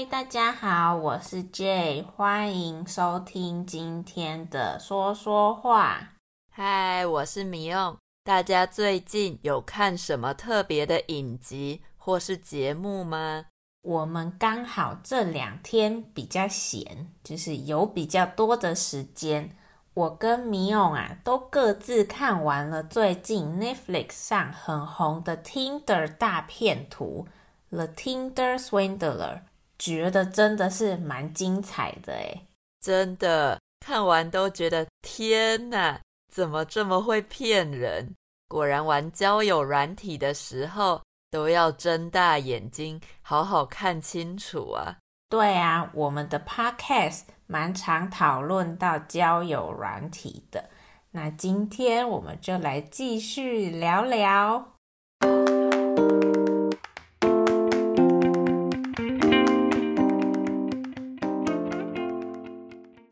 嗨，大家好，我是 Jay，欢迎收听今天的说说话。嗨，我是米欧。大家最近有看什么特别的影集或是节目吗？我们刚好这两天比较闲，就是有比较多的时间。我跟米欧啊，都各自看完了最近 Netflix 上很红的 Tinder 大片图 The Tinder Swindler。觉得真的是蛮精彩的诶，真的看完都觉得天哪，怎么这么会骗人？果然玩交友软体的时候都要睁大眼睛，好好看清楚啊！对啊，我们的 Podcast 蛮常讨论到交友软体的，那今天我们就来继续聊聊。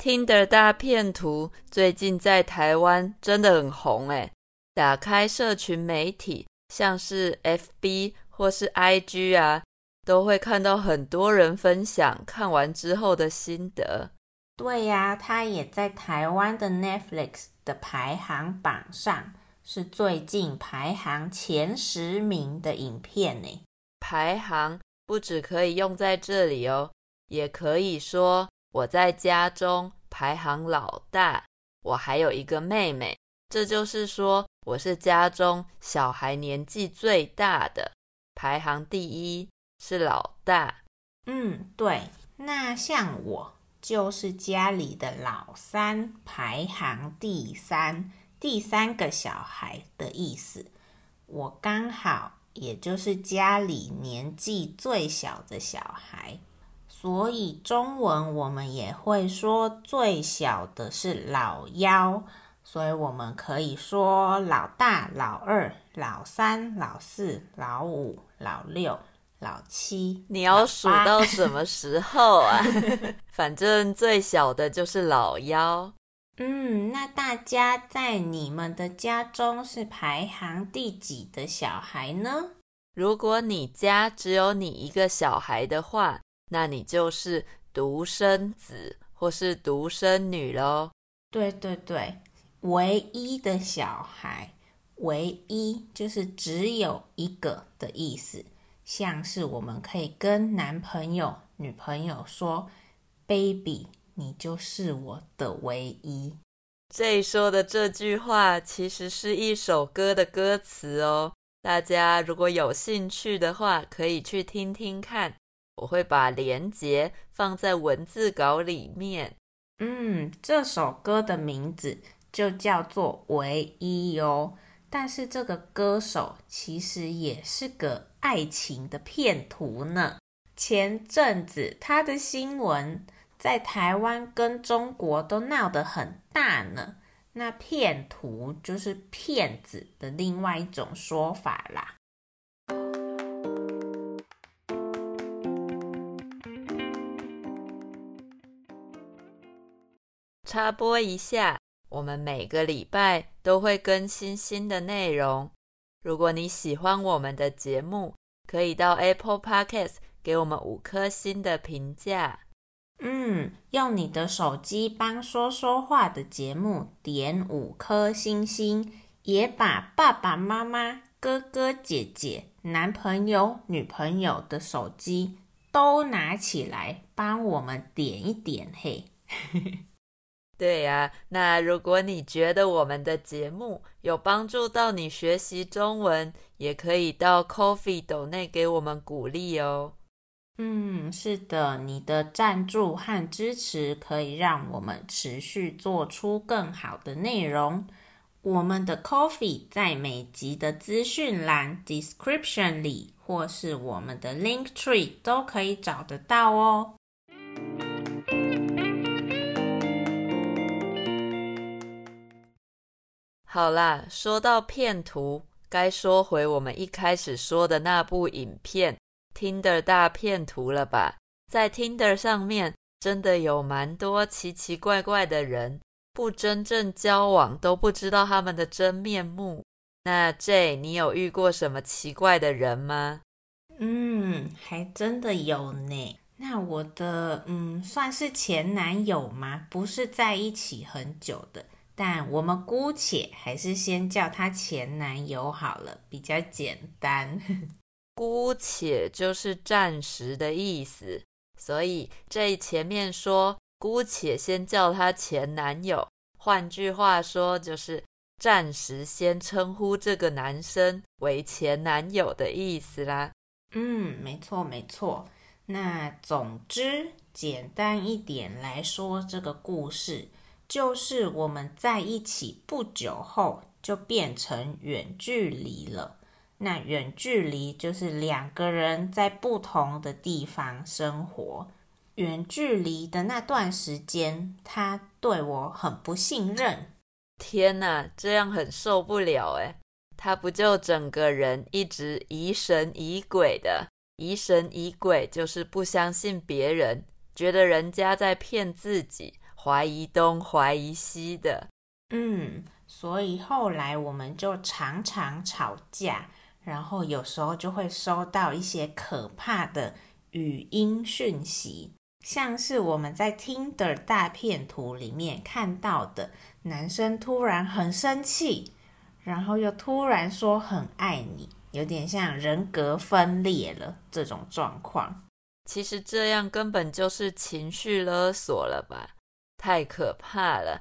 Tinder 大片图最近在台湾真的很红诶，打开社群媒体，像是 FB 或是 IG 啊，都会看到很多人分享看完之后的心得。对呀，它也在台湾的 Netflix 的排行榜上，是最近排行前十名的影片呢。排行不只可以用在这里哦，也可以说我在家中。排行老大，我还有一个妹妹，这就是说我是家中小孩年纪最大的，排行第一是老大。嗯，对，那像我就是家里的老三，排行第三，第三个小孩的意思。我刚好也就是家里年纪最小的小孩。所以中文我们也会说最小的是老幺，所以我们可以说老大、老二、老三、老四、老五、老六、老七。你要数到什么时候啊？反正最小的就是老幺。嗯，那大家在你们的家中是排行第几的小孩呢？如果你家只有你一个小孩的话，那你就是独生子或是独生女喽。对对对，唯一的小孩，唯一就是只有一个的意思。像是我们可以跟男朋友、女朋友说：“Baby，你就是我的唯一。”这说的这句话其实是一首歌的歌词哦。大家如果有兴趣的话，可以去听听看。我会把连结放在文字稿里面。嗯，这首歌的名字就叫做《唯一》哟。但是这个歌手其实也是个爱情的骗徒呢。前阵子他的新闻在台湾跟中国都闹得很大呢。那骗徒就是骗子的另外一种说法啦。插播一下，我们每个礼拜都会更新新的内容。如果你喜欢我们的节目，可以到 Apple Podcast 给我们五颗星的评价。嗯，用你的手机帮说说话的节目点五颗星星，也把爸爸妈妈、哥哥姐姐、男朋友、女朋友的手机都拿起来帮我们点一点，嘿。对呀，那如果你觉得我们的节目有帮助到你学习中文，也可以到 Coffee 斗内给我们鼓励哦。嗯，是的，你的赞助和支持可以让我们持续做出更好的内容。我们的 Coffee 在每集的资讯栏 description 里，或是我们的 Link Tree 都可以找得到哦。好啦，说到骗徒，该说回我们一开始说的那部影片《Tinder 大骗徒》了吧？在 Tinder 上面，真的有蛮多奇奇怪怪的人，不真正交往都不知道他们的真面目。那 J，你有遇过什么奇怪的人吗？嗯，还真的有呢。那我的嗯，算是前男友吗？不是在一起很久的，但我们姑且还是先叫他前男友好了，比较简单。姑且就是暂时的意思，所以这前面说姑且先叫他前男友，换句话说就是暂时先称呼这个男生为前男友的意思啦。嗯，没错没错。那总之，简单一点来说，这个故事就是我们在一起不久后就变成远距离了。那远距离就是两个人在不同的地方生活。远距离的那段时间，他对我很不信任。天哪，这样很受不了诶，他不就整个人一直疑神疑鬼的？疑神疑鬼就是不相信别人，觉得人家在骗自己，怀疑东怀疑西的。嗯，所以后来我们就常常吵架，然后有时候就会收到一些可怕的语音讯息，像是我们在 Tinder 大片图里面看到的，男生突然很生气，然后又突然说很爱你。有点像人格分裂了这种状况，其实这样根本就是情绪勒索了吧？太可怕了！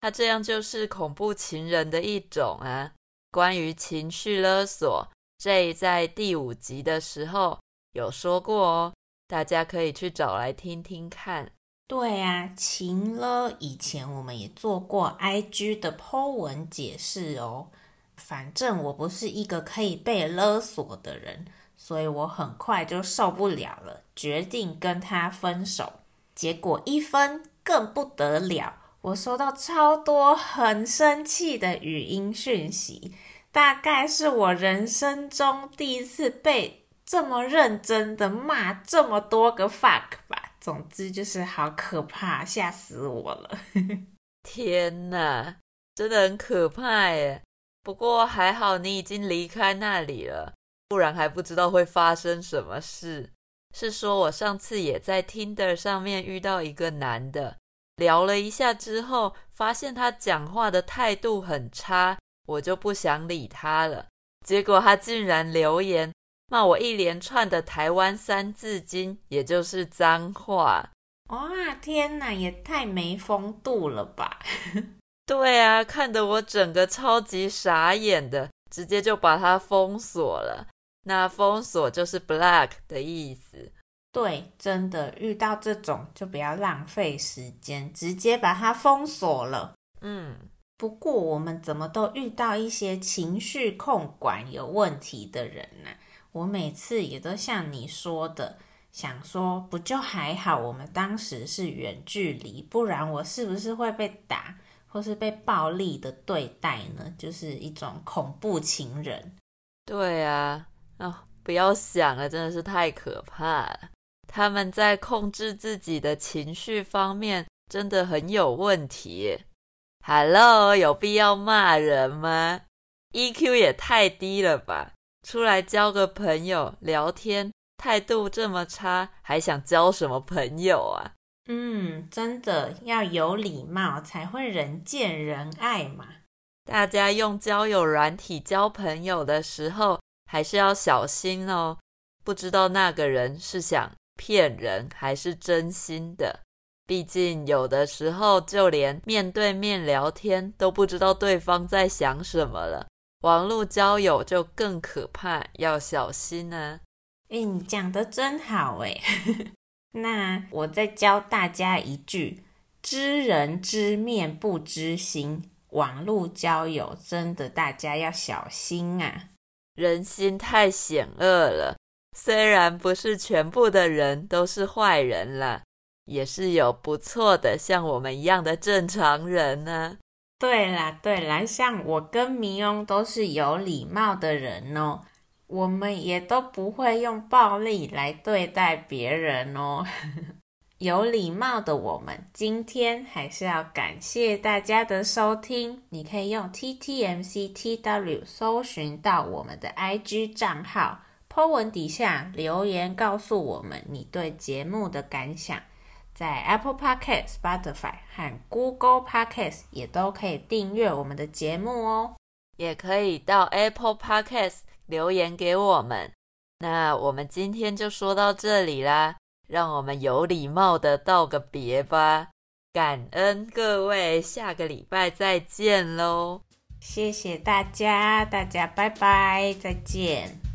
他这样就是恐怖情人的一种啊。关于情绪勒索，这在第五集的时候有说过哦，大家可以去找来听听看。对啊，情勒以前我们也做过 IG 的 po 文解释哦。反正我不是一个可以被勒索的人，所以我很快就受不了了，决定跟他分手。结果一分更不得了，我收到超多很生气的语音讯息，大概是我人生中第一次被这么认真的骂这么多个 fuck 吧。总之就是好可怕，吓死我了！天哪，真的很可怕耶！不过还好，你已经离开那里了，不然还不知道会发生什么事。是说我上次也在 Tinder 上面遇到一个男的，聊了一下之后，发现他讲话的态度很差，我就不想理他了。结果他竟然留言骂我一连串的台湾三字经，也就是脏话。哇，天哪，也太没风度了吧！对啊，看得我整个超级傻眼的，直接就把他封锁了。那封锁就是 block 的意思。对，真的遇到这种就不要浪费时间，直接把它封锁了。嗯，不过我们怎么都遇到一些情绪控管有问题的人呢？我每次也都像你说的，想说不就还好，我们当时是远距离，不然我是不是会被打？或是被暴力的对待呢，就是一种恐怖情人。对啊，哦，不要想了，真的是太可怕了。他们在控制自己的情绪方面真的很有问题。Hello，有必要骂人吗？EQ 也太低了吧！出来交个朋友聊天，态度这么差，还想交什么朋友啊？嗯，真的要有礼貌才会人见人爱嘛。大家用交友软体交朋友的时候，还是要小心哦。不知道那个人是想骗人还是真心的。毕竟有的时候，就连面对面聊天都不知道对方在想什么了。网络交友就更可怕，要小心呢。诶，你讲得真好诶。那我再教大家一句：知人知面不知心。网络交友真的大家要小心啊！人心太险恶了。虽然不是全部的人都是坏人了，也是有不错的像我们一样的正常人呢。对啦对啦，像我跟迷翁都是有礼貌的人哦。我们也都不会用暴力来对待别人哦。有礼貌的我们，今天还是要感谢大家的收听。你可以用 TTMCTW 搜寻到我们的 IG 账号 po 文底下留言告诉我们你对节目的感想。在 Apple Podcast、Spotify 和 Google Podcast 也都可以订阅我们的节目哦。也可以到 Apple Podcast 留言给我们。那我们今天就说到这里啦，让我们有礼貌的道个别吧。感恩各位，下个礼拜再见喽！谢谢大家，大家拜拜，再见。